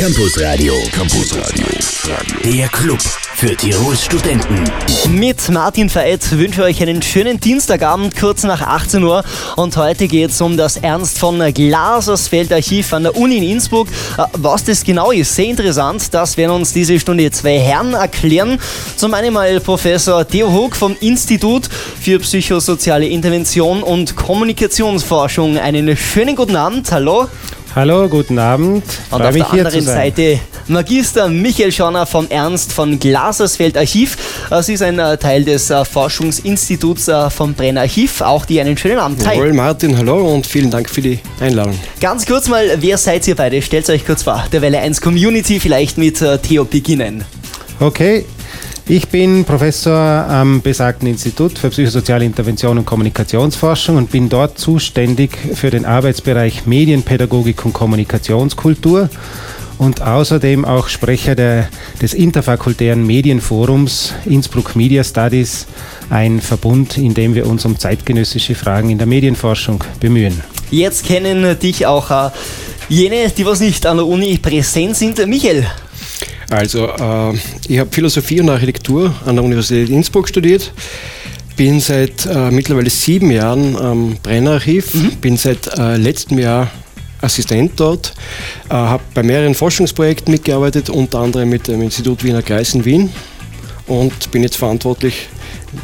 Campus Radio. Campus Radio. Der Club für Tirols Studenten. Mit Martin Veit wünsche ich euch einen schönen Dienstagabend, kurz nach 18 Uhr. Und heute geht es um das Ernst von Glasersfeld Archiv an der Uni in Innsbruck. Äh, Was das genau ist, sehr interessant. Das werden uns diese Stunde zwei Herren erklären. Zum einen mal Professor Theo Hoog vom Institut für psychosoziale Intervention und Kommunikationsforschung. Einen schönen guten Abend. Hallo. Hallo, guten Abend. Und auf mich der hier anderen. Seite Magister Michael Schauner vom Ernst von Glasersfeld Archiv. Äh, Sie ist ein äh, Teil des äh, Forschungsinstituts vom Brenner Archiv. Auch die einen schönen Abend. Hi. Jawohl, Martin, hallo und vielen Dank für die Einladung. Ganz kurz mal, wer seid ihr beide? Stellt euch kurz vor. Der Welle 1 Community, vielleicht mit Theo beginnen. Okay, ich bin Professor am besagten Institut für psychosoziale Intervention und Kommunikationsforschung und bin dort zuständig für den Arbeitsbereich Medienpädagogik und Kommunikationskultur und außerdem auch Sprecher der, des interfakultären Medienforums Innsbruck Media Studies, ein Verbund, in dem wir uns um zeitgenössische Fragen in der Medienforschung bemühen. Jetzt kennen dich auch äh, jene, die was nicht an der Uni präsent sind. Michael, Also, äh, ich habe Philosophie und Architektur an der Universität Innsbruck studiert. Bin seit äh, mittlerweile sieben Jahren am Brenner Archiv, bin seit äh, letztem Jahr Assistent dort, äh, habe bei mehreren Forschungsprojekten mitgearbeitet, unter anderem mit dem Institut Wiener Kreis in Wien und bin jetzt verantwortlich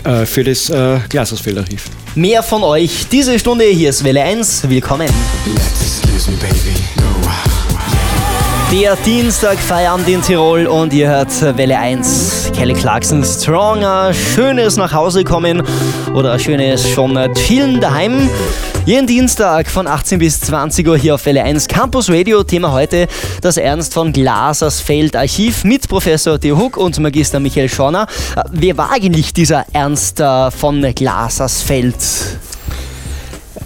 äh, für das äh, Glasersfeld Archiv. mehr von euch diese Stunde. Hier ist Welle 1. Willkommen. Excuse me, baby. No. Der Dienstag Feierabend in Tirol und ihr hört Welle 1. Kelly Clarkson Stronger, schönes nach Hause kommen oder schönes schon chillen daheim. Jeden Dienstag von 18 bis 20 Uhr hier auf Welle 1 Campus Radio. Thema heute das Ernst von Glasersfeld Archiv mit Professor Theo Huck und Magister Michael Schorner. Äh, Wer war eigentlich dieser Ernst äh, von Glasersfeld?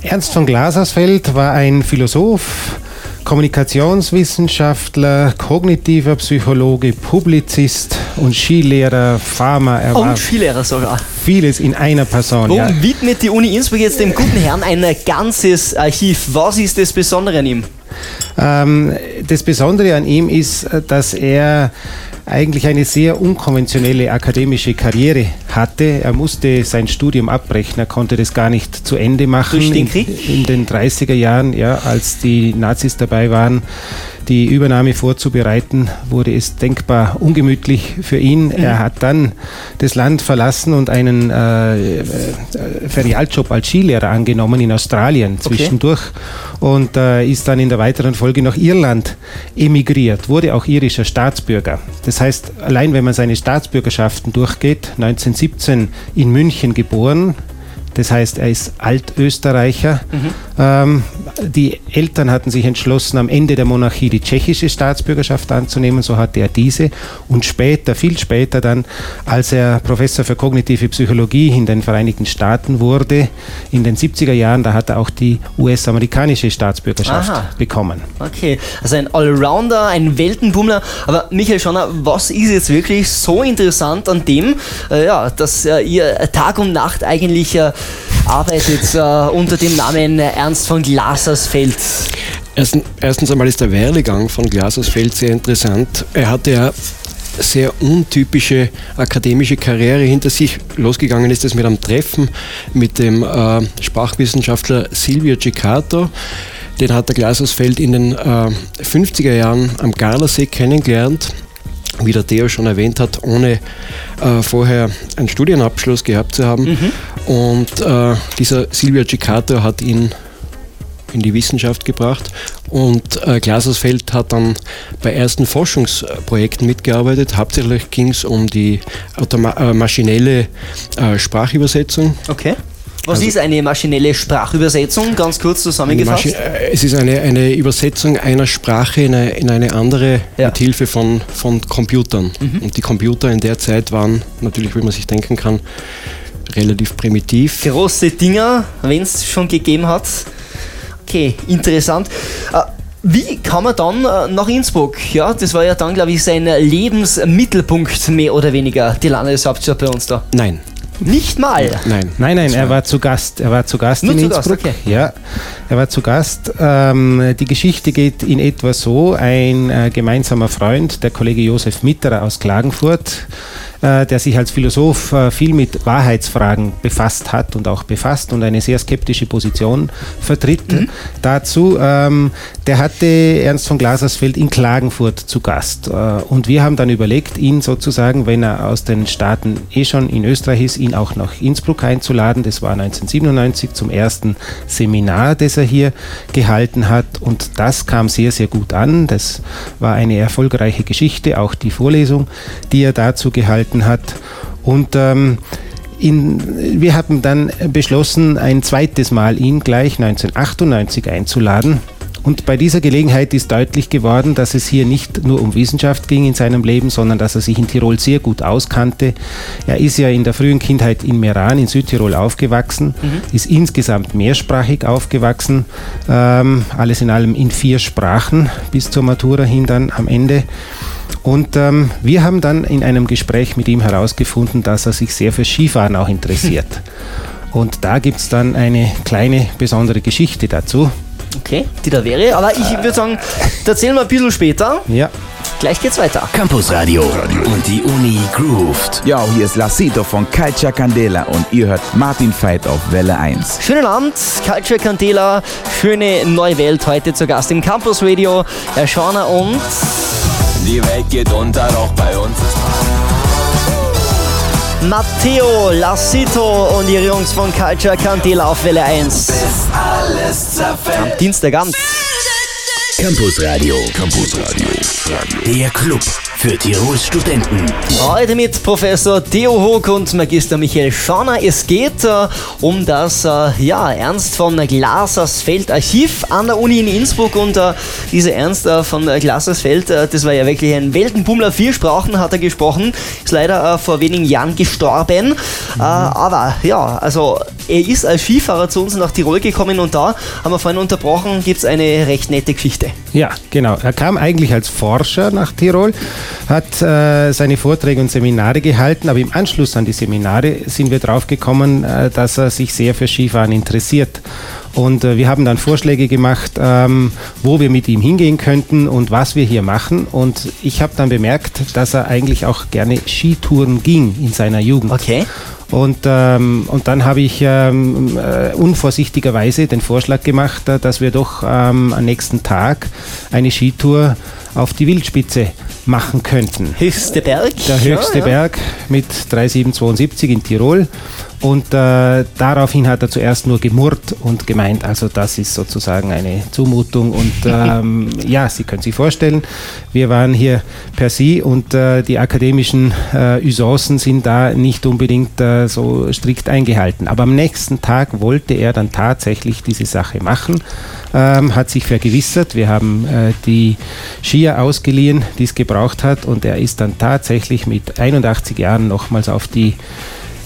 Ernst von Glasersfeld war ein Philosoph, Kommunikationswissenschaftler, kognitiver Psychologe, Publizist und Skilehrer. Er war Und Skilehrer sogar. vieles in einer Person. Warum Ja. widmet die Uni Innsbruck jetzt dem guten Herrn ein ganzes Archiv? Was ist das Besondere an ihm? Ähm, das Besondere an ihm ist, dass er eigentlich eine sehr unkonventionelle akademische Karriere hatte. Er musste sein Studium abbrechen, er konnte das gar nicht zu Ende machen. Durch den In- Krieg? In, den 30er Jahren, ja, als die Nazis dabei waren, die Übernahme vorzubereiten, wurde es denkbar ungemütlich für ihn. Mhm. Er hat dann das Land verlassen und einen äh, äh, Ferialjob als Skilehrer angenommen in Australien Okay. zwischendurch und äh, ist dann in der weiteren Folge nach Irland emigriert, wurde auch irischer Staatsbürger. Das heißt, allein wenn man seine Staatsbürgerschaften durchgeht, 1917 in München geboren, das heißt, er ist Altösterreicher. Ähm, die Eltern hatten sich entschlossen, am Ende der Monarchie die tschechische Staatsbürgerschaft anzunehmen. So hatte er diese. Und später, viel später dann, als er Professor für kognitive Psychologie in den Vereinigten Staaten wurde, in den 70er Jahren, da hat er auch die US-amerikanische Staatsbürgerschaft Aha. bekommen. Okay, also ein Allrounder, ein Weltenbummler. Aber Michael Schonner, was ist jetzt wirklich so interessant an dem, äh, ja, dass äh, ihr Tag und Nacht eigentlich äh, arbeitet äh, unter dem Namen Ernst von Glasersfeld? Erstens, erstens einmal ist der Werdegang von Glasersfeld sehr interessant. Er hatte ja sehr untypische akademische Karriere hinter sich. Losgegangen ist es mit einem Treffen mit dem äh, Sprachwissenschaftler Silvio Ciccato. Den hat der Glasersfeld in den äh, 50er Jahren am Gardasee kennengelernt. Wie der Theo schon erwähnt hat, ohne äh, vorher einen Studienabschluss gehabt zu haben. Und äh, dieser Silvio Ciccato hat ihn in die Wissenschaft gebracht und äh, Glasersfeld hat dann bei ersten Forschungsprojekten mitgearbeitet. Hauptsächlich ging es um die automa äh, maschinelle äh, Sprachübersetzung. Okay. Was Also- ist eine maschinelle Sprachübersetzung? Ganz kurz zusammengefasst. Äh, es ist eine, eine Übersetzung einer Sprache in eine, in eine andere Ja. mit Hilfe von, von Computern. Und die Computer in der Zeit waren natürlich, wie man sich denken kann, relativ primitiv. Große Dinger, wenn es schon gegeben hat. Okay, interessant. Äh, Wie kam er dann äh, nach Innsbruck? Ja, das war ja dann, glaube ich, sein Lebensmittelpunkt, mehr oder weniger, die Landeshauptstadt bei uns da. Nein, Nicht mal. Nein. Nein, nein, er war zu Gast. Er war zu Gast Nur in zu Gast, Innsbruck. okay. Ja, er war zu Gast. Ähm, die Geschichte geht in etwa so: Ein äh, gemeinsamer Freund, der Kollege Josef Mitterer aus Klagenfurt, äh, der sich als Philosoph äh, viel mit Wahrheitsfragen befasst hat und auch befasst und eine sehr skeptische Position vertritt Mhm. dazu. Ähm, der hatte Ernst von Glasersfeld in Klagenfurt zu Gast. Äh, und wir haben dann überlegt, ihn sozusagen, wenn er aus den Staaten eh schon in Österreich ist, ihn auch nach Innsbruck einzuladen. Das war 1997 zum ersten Seminar, das er hier gehalten hat. Und das kam sehr, sehr gut an. Das war eine erfolgreiche Geschichte, auch die Vorlesung, die er dazu gehalten hat. Und ähm, in, wir haben dann beschlossen, ein zweites Mal ihn gleich 1998 einzuladen. Und bei dieser Gelegenheit ist deutlich geworden, dass es hier nicht nur um Wissenschaft ging in seinem Leben, sondern dass er sich in Tirol sehr gut auskannte. Er ist ja in der frühen Kindheit in Meran in Südtirol aufgewachsen, ist insgesamt mehrsprachig aufgewachsen, ähm, alles in allem in vier Sprachen bis zur Matura hin dann am Ende. Und ähm, wir haben dann in einem Gespräch mit ihm herausgefunden, dass er sich sehr für Skifahren auch interessiert. Und da gibt es dann eine kleine besondere Geschichte dazu. Okay, die da wäre. Aber ich würde sagen, da erzählen wir ein bisschen später. Ja, Gleich geht's weiter. Campusradio und die Uni grooved. Ja, hier ist Lacito von Culture Candela und ihr hört Martin Veit auf Welle 1. Schönen Abend, Culture Candela, schöne neue Welt heute zu Gast im Campus Radio. Herr Schauner und Die Welt geht unter, doch bei uns ist Matteo Lassito und ihre Jungs von Culture Candela auf Welle 1. alles zerfällt. Am Dienstagabend. Campusradio. Campusradio. Der Club für Tirols Studenten. Heute mit Professor Theo Hoog und Magister Michael Schauner. Es geht äh, um das äh, ja, Ernst von Glasersfeld Archiv an der Uni in Innsbruck. Und äh, dieser Ernst äh, von Glasersfeld, äh, das war ja wirklich ein Weltenbummler. Vier Sprachen hat er gesprochen, ist leider äh, vor wenigen Jahren gestorben. Äh, aber ja, also er ist als Skifahrer zu uns nach Tirol gekommen und da haben wir vorhin unterbrochen, gibt es eine recht nette Geschichte. Ja, genau. Er kam eigentlich als Forscher nach Tirol, hat äh, seine Vorträge und Seminare gehalten, aber im Anschluss an die Seminare sind wir drauf gekommen, äh, dass er sich sehr für Skifahren interessiert. Und äh, wir haben dann Vorschläge gemacht, ähm, wo wir mit ihm hingehen könnten und was wir hier machen. Und ich habe dann bemerkt, dass er eigentlich auch gerne Skitouren ging in seiner Jugend. Okay. Und, ähm, und dann habe ich ähm, äh, unvorsichtigerweise den Vorschlag gemacht, äh, dass wir doch ähm, am nächsten Tag eine Skitour auf die Wildspitze machen könnten. Höchste Berg. Der höchste ja, ja. Berg mit 3772 in Tirol. Und äh, daraufhin hat er zuerst nur gemurrt und gemeint, also das ist sozusagen eine Zumutung. Und ähm, ja, Sie können sich vorstellen, wir waren hier per Sie und äh, die akademischen äh, Usancen sind da nicht unbedingt äh, so strikt eingehalten. Aber am nächsten Tag wollte er dann tatsächlich diese Sache machen, ähm, hat sich vergewissert. Wir haben äh, die Skier ausgeliehen, die es gebraucht hat. Und er ist dann tatsächlich mit 81 Jahren nochmals auf die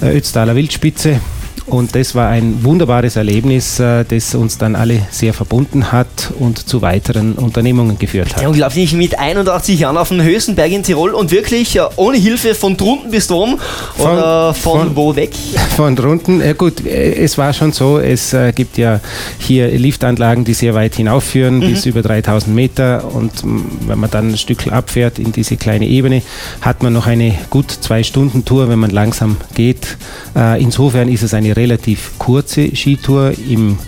Ötztaler Wildspitze. Und das war ein wunderbares Erlebnis, äh, das uns dann alle sehr verbunden hat und zu weiteren Unternehmungen geführt Ja, hat. unglaublich, mit 81 Jahren auf dem höchsten Berg in Tirol und wirklich äh, ohne Hilfe von drunten bis drum oder von, von- wo weg? Von drunten, äh, gut, äh, es war schon so, es gibt ja hier Liftanlagen, die sehr weit hinaufführen, bis über 3000 Meter. Und mh, wenn man dann ein Stück abfährt in diese kleine Ebene, hat man noch eine gut zwei Stunden Tour, wenn man langsam geht. Insofern ist es relativ kurze Skitour im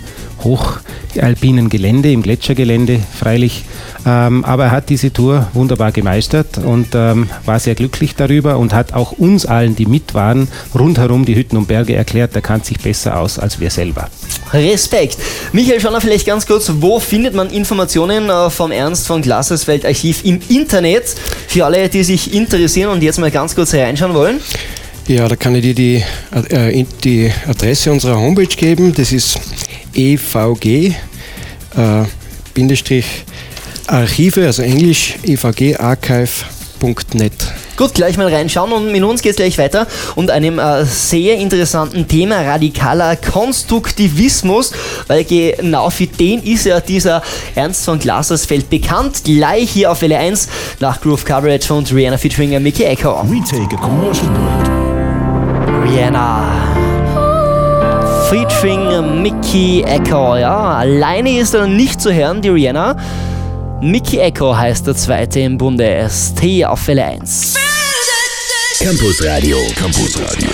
hochalpinen Gelände, im Gletschergelände freilich. Ähm, aber er hat diese Tour wunderbar gemeistert und ähm, war sehr glücklich darüber und hat auch uns allen, die mit waren, rundherum die Hütten und Berge erklärt, er kann sich besser aus als wir selber. Respekt. Michael Schauner, vielleicht ganz kurz, wo findet man Informationen äh, vom Ernst von Glasersfeld Archiv im Internet? Für alle, die sich interessieren und jetzt mal ganz kurz reinschauen wollen. Ja, da kann ich dir die, äh, die Adresse unserer Homepage geben. Das ist evg äh, Bindestrich Archive, also Englisch evgarchive.net. Gut, gleich mal reinschauen und mit uns geht es gleich weiter und einem äh, sehr interessanten Thema, radikaler Konstruktivismus, weil genau für den ist ja dieser Ernst von Glasersfeld bekannt. Gleich hier auf Welle 1 nach Groove Coverage und Rihanna featuring Mickey Echo. We take a commercial break. Rihanna. Featuring Mickey Echo. Ja, alleine ist er nicht zu hören, die Rihanna. Mickey Echo heißt der zweite im Bunde. ST auf Welle 1. Campus Radio. Campus Radio.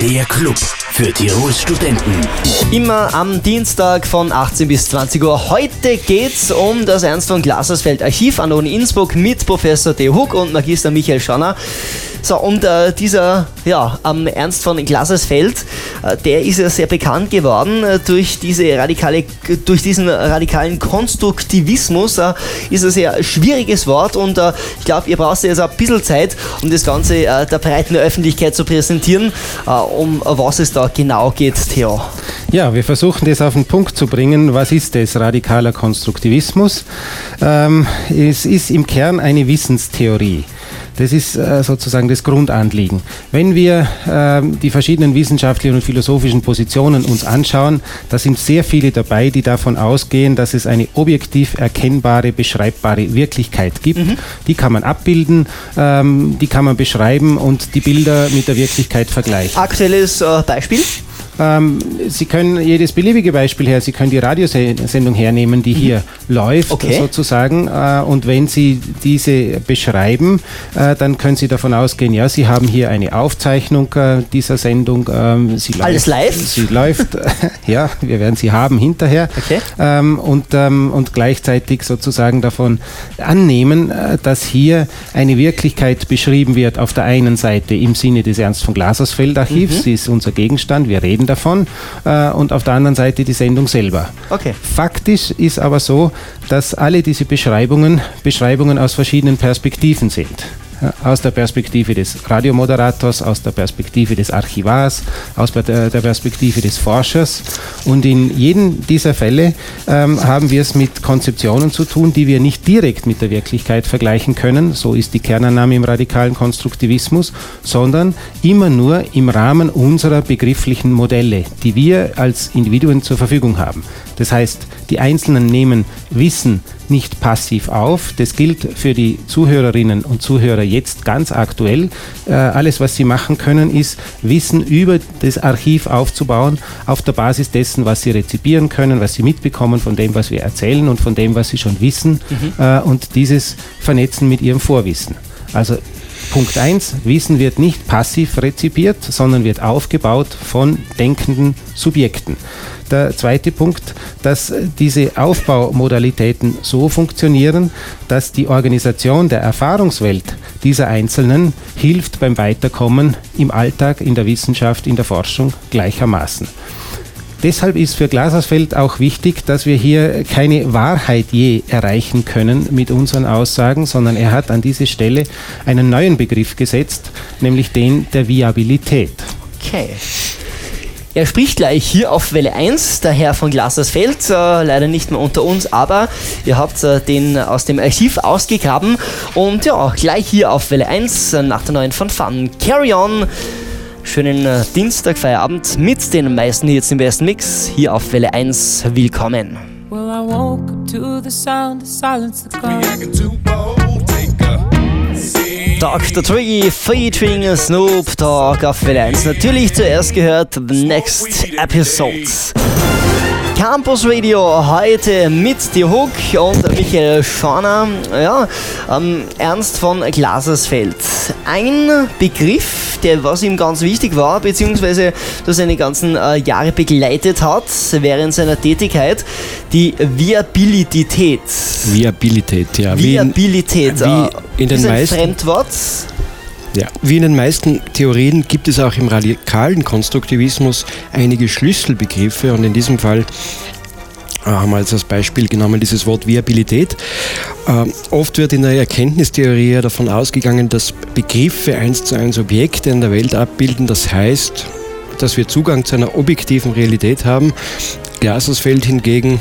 Der Club für Tirols Studenten. Immer am Dienstag von 18 bis 20 Uhr. Heute geht's um das Ernst von Glasersfeld Archiv an der Uni Innsbruck mit Professor Theo Huck und Magister Michael Schauner. So, und äh, dieser ja, ähm, Ernst von Glasersfeld, äh, der ist ja sehr bekannt geworden äh, durch, diese radikale, durch diesen radikalen Konstruktivismus. Äh, ist ein sehr schwieriges Wort und äh, ich glaube, ihr braucht jetzt ein bisschen Zeit, um das Ganze äh, der breiten Öffentlichkeit zu präsentieren, um was es da genau geht, Theo. Ja, wir versuchen das auf den Punkt zu bringen. Was ist das radikaler Konstruktivismus? Ähm, es ist im Kern eine Wissenstheorie. Das ist äh, sozusagen das Grundanliegen. Wenn wir äh, die verschiedenen wissenschaftlichen und philosophischen Positionen uns anschauen, da sind sehr viele dabei, die davon ausgehen, dass es eine objektiv erkennbare, beschreibbare Wirklichkeit gibt. Mhm. Die kann man abbilden, ähm, die kann man beschreiben und die Bilder mit der Wirklichkeit vergleichen. Aktuelles äh, Beispiel? Ähm, Sie können jedes beliebige Beispiel her, Sie können die Radiosendung hernehmen, die mhm. hier läuft okay. sozusagen. Äh, und wenn Sie diese beschreiben, äh, dann können Sie davon ausgehen, ja, Sie haben hier eine Aufzeichnung äh, dieser Sendung. Ähm, sie Alles läuft, live? Sie läuft, ja, wir werden sie haben hinterher. Okay. Ähm, und, ähm, und gleichzeitig sozusagen davon annehmen, äh, dass hier eine Wirklichkeit beschrieben wird auf der einen Seite im Sinne des Ernst von Glasersfeld Archivs, mhm. sie ist unser Gegenstand, wir reden davon äh, und auf der anderen Seite die Sendung selber. Okay. Faktisch ist aber so, dass alle diese Beschreibungen Beschreibungen aus verschiedenen Perspektiven sind aus der Perspektive des Radiomoderators, aus der Perspektive des Archivars, aus der, Perspektive des Forschers. Und in jedem dieser Fälle ähm, haben wir es mit Konzeptionen zu tun, die wir nicht direkt mit der Wirklichkeit vergleichen können, so ist die Kernannahme im radikalen Konstruktivismus, sondern immer nur im Rahmen unserer begrifflichen Modelle, die wir als Individuen zur Verfügung haben. Das heißt, die Einzelnen nehmen Wissen nicht passiv auf. Das gilt für die Zuhörerinnen und Zuhörer jetzt ganz aktuell. Äh, alles, was sie machen können, ist Wissen über das Archiv aufzubauen, auf der Basis dessen, was sie rezipieren können, was sie mitbekommen von dem, was wir erzählen und von dem, was sie schon wissen mhm. äh, und dieses vernetzen mit ihrem Vorwissen. Also Punkt 1, Wissen wird nicht passiv rezipiert, sondern wird aufgebaut von denkenden Subjekten. Der zweite Punkt, dass diese Aufbaumodalitäten so funktionieren, dass die Organisation der Erfahrungswelt dieser Einzelnen hilft beim Weiterkommen im Alltag, in der Wissenschaft, in der Forschung gleichermaßen. Deshalb ist für Glasersfeld auch wichtig, dass wir hier keine Wahrheit je erreichen können mit unseren Aussagen, sondern er hat an diese Stelle einen neuen Begriff gesetzt, nämlich den der Viabilität. Okay. Er spricht gleich hier auf Welle 1, der Herr von Glasersfeld, äh, leider nicht mehr unter uns, aber ihr habt äh, den aus dem Archiv ausgegraben und ja, gleich hier auf Welle 1 äh, nach der neuen von Fun. Carry on! Schönen äh, Dienstag, Feierabend mit den meisten Hits im besten Mix hier auf Welle 1. Willkommen. Well, I woke up to the sound of silence Dr. Twiggy featuring Snoop Dogg auf Welle 1. Natürlich zuerst gehört The Next Episodes. Campus Radio heute mit die Hook und Michael Schorner. Ja, ähm, Ernst von Glasersfeld. Ein Begriff, der was ihm ganz wichtig war, beziehungsweise das seine ganzen äh, Jahre begleitet hat während seiner Tätigkeit, die Viabilität. Viabilität, ja. Viabilität. Wie in, wie in den ist ein meisten Fremdwort. Ja, wie in den meisten Theorien gibt es auch im radikalen Konstruktivismus einige Schlüsselbegriffe und in diesem Fall äh, haben wir als Beispiel genommen dieses Wort Viabilität. Äh, oft wird in der Erkenntnistheorie davon ausgegangen, dass Begriffe eins zu eins Objekte in der Welt abbilden. Das heißt, dass wir Zugang zu einer objektiven Realität haben. Glasersfeld hingegen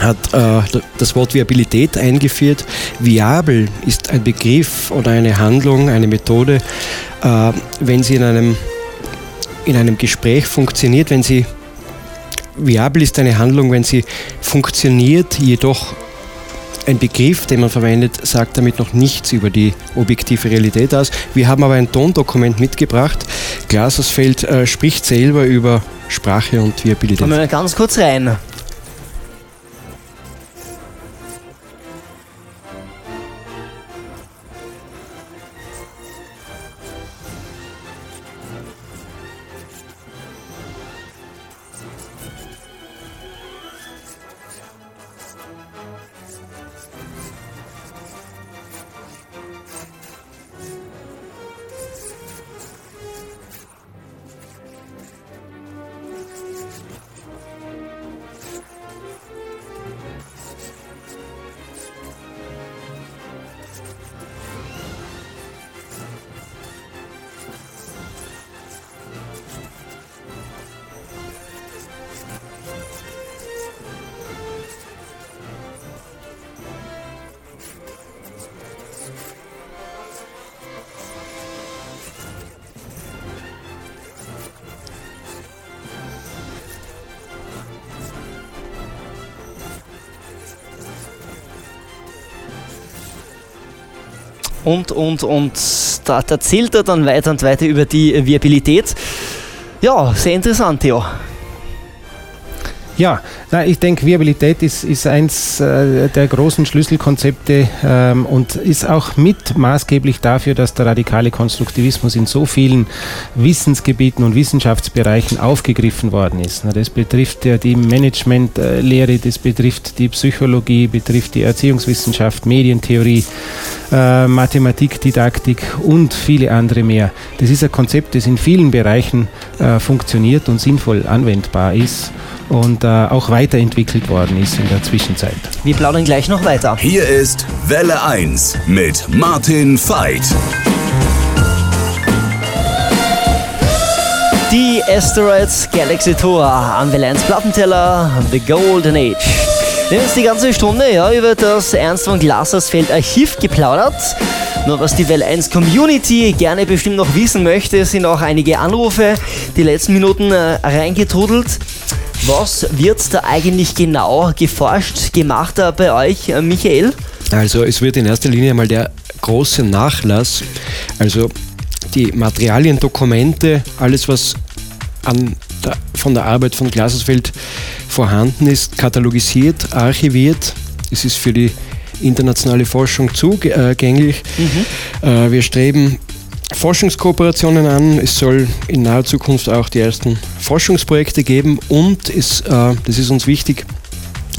hat äh, das Wort Viabilität eingeführt. Viabel ist ein Begriff oder eine Handlung, eine Methode, äh, wenn sie in einem, in einem Gespräch funktioniert, wenn sie viabel ist eine Handlung, wenn sie funktioniert, jedoch ein Begriff, den man verwendet, sagt damit noch nichts über die objektive Realität aus. Wir haben aber ein Tondokument mitgebracht, Glasersfeld äh, spricht selber über Sprache und Viabilität. Kommen wir ganz kurz rein. Und, und, und da erzählt er dann weiter und weiter über die Viabilität. Ja, sehr interessant, Theo. Ja, ich denke, Viabilität ist, ist eins äh, der großen Schlüsselkonzepte ähm, und ist auch mit maßgeblich dafür, dass der radikale Konstruktivismus in so vielen Wissensgebieten und Wissenschaftsbereichen aufgegriffen worden ist. Das betrifft ja die Managementlehre, das betrifft die Psychologie, betrifft die Erziehungswissenschaft, Medientheorie, äh, Mathematik, Didaktik und viele andere mehr. Das ist ein Konzept, das in vielen Bereichen äh, funktioniert und sinnvoll anwendbar ist und äh, auch weiterentwickelt worden ist in der Zwischenzeit. Wir plaudern gleich noch weiter. Hier ist Welle 1 mit Martin Veit. Die Asteroids Galaxy Tour am Welle 1 Plattenteller The Golden Age. Wir haben jetzt die ganze Stunde ja, über das Ernst von Glasersfeld Archiv geplaudert. Nur was die Welle 1 Community gerne bestimmt noch wissen möchte, sind auch einige Anrufe die letzten Minuten äh, reingetrudelt. Was wird da eigentlich genau geforscht, gemacht äh, bei euch, äh, Michael? Also es wird in erster Linie mal der große Nachlass, also die Materialien, Dokumente, alles was an von der Arbeit von Glasersfeld vorhanden ist, katalogisiert, archiviert. Es ist für die internationale Forschung zugänglich. Mhm. Äh, wir streben Forschungskooperationen an. Es soll in naher Zukunft auch die ersten Forschungsprojekte geben und es, äh, das ist uns wichtig,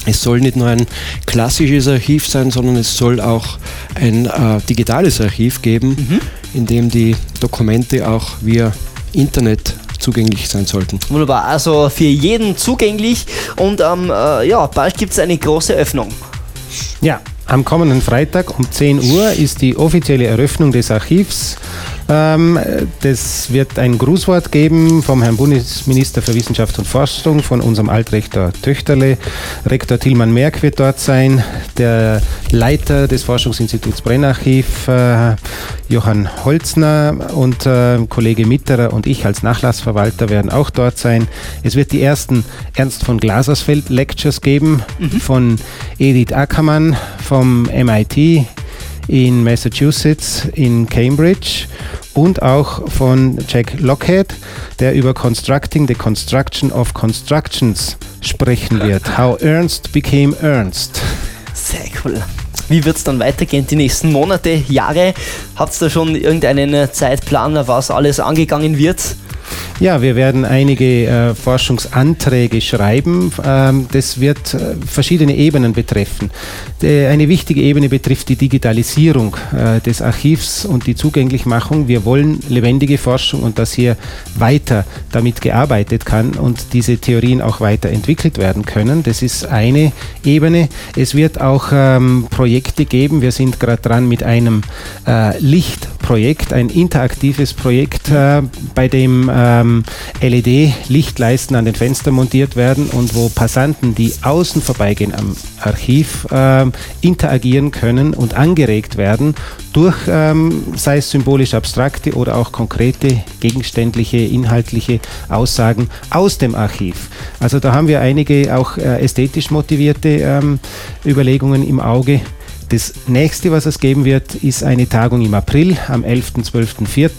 es soll nicht nur ein klassisches Archiv sein, sondern es soll auch ein äh, digitales Archiv geben, mhm. in dem die Dokumente auch via Internet zugänglich sein sollten. Wunderbar, also für jeden zugänglich und ähm, äh, ja, bald gibt es eine große Öffnung. Ja, am kommenden Freitag um 10 Uhr ist die offizielle Eröffnung des Archivs ähm, das wird ein Grußwort geben vom Herrn Bundesminister für Wissenschaft und Forschung, von unserem Altrektor Töchterle. Rektor Tilman Merck wird dort sein, der Leiter des Forschungsinstituts Brennarchiv, äh, Johann Holzner und äh, Kollege Mitterer und ich als Nachlassverwalter werden auch dort sein. Es wird die ersten Ernst von Glasersfeld Lectures geben mhm. von Edith Ackermann vom MIT in Massachusetts, in Cambridge und auch von Jack Lockhead, der über Constructing the Construction of Constructions sprechen wird. How Ernst became Ernst. Sehr cool. Wie wird es dann weitergehen die nächsten Monate, Jahre? Habt ihr da schon irgendeinen Zeitplan, was alles angegangen wird? Ja, wir werden einige äh, Forschungsanträge schreiben. Ähm, das wird äh, verschiedene Ebenen betreffen. De, eine wichtige Ebene betrifft die Digitalisierung äh, des Archivs und die Zugänglichmachung. Wir wollen lebendige Forschung und dass hier weiter damit gearbeitet kann und diese Theorien auch weiter entwickelt werden können. Das ist eine Ebene. Es wird auch ähm, Projekte geben. Wir sind gerade dran mit einem äh, Lichtprojekt, ein interaktives Projekt, äh, bei dem ähm, LED-Lichtleisten an den Fenstern montiert werden und wo Passanten, die außen vorbeigehen am Archiv, ähm, interagieren können und angeregt werden durch, ähm, sei es symbolisch abstrakte oder auch konkrete gegenständliche, inhaltliche Aussagen aus dem Archiv. Also da haben wir einige auch äh, ästhetisch motivierte ähm, Überlegungen im Auge. Das nächste, was es geben wird, ist eine Tagung im April am 11. 12. 4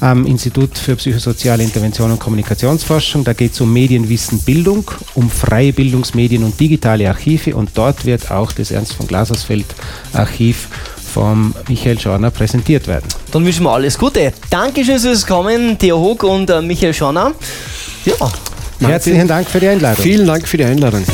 am Institut für psychosoziale Intervention und Kommunikationsforschung. Da geht es um Medienwissen, Bildung, um freie Bildungsmedien und digitale Archive und dort wird auch das Ernst von Glasersfeld Archiv vom Michael Schorner präsentiert werden. Dann wünschen wir alles Gute. Dankeschön fürs Kommen, Theo Hoog und äh, Michael Schorner. Ja. Herzlichen Dank für die Einladung. Vielen Dank für die Einladung.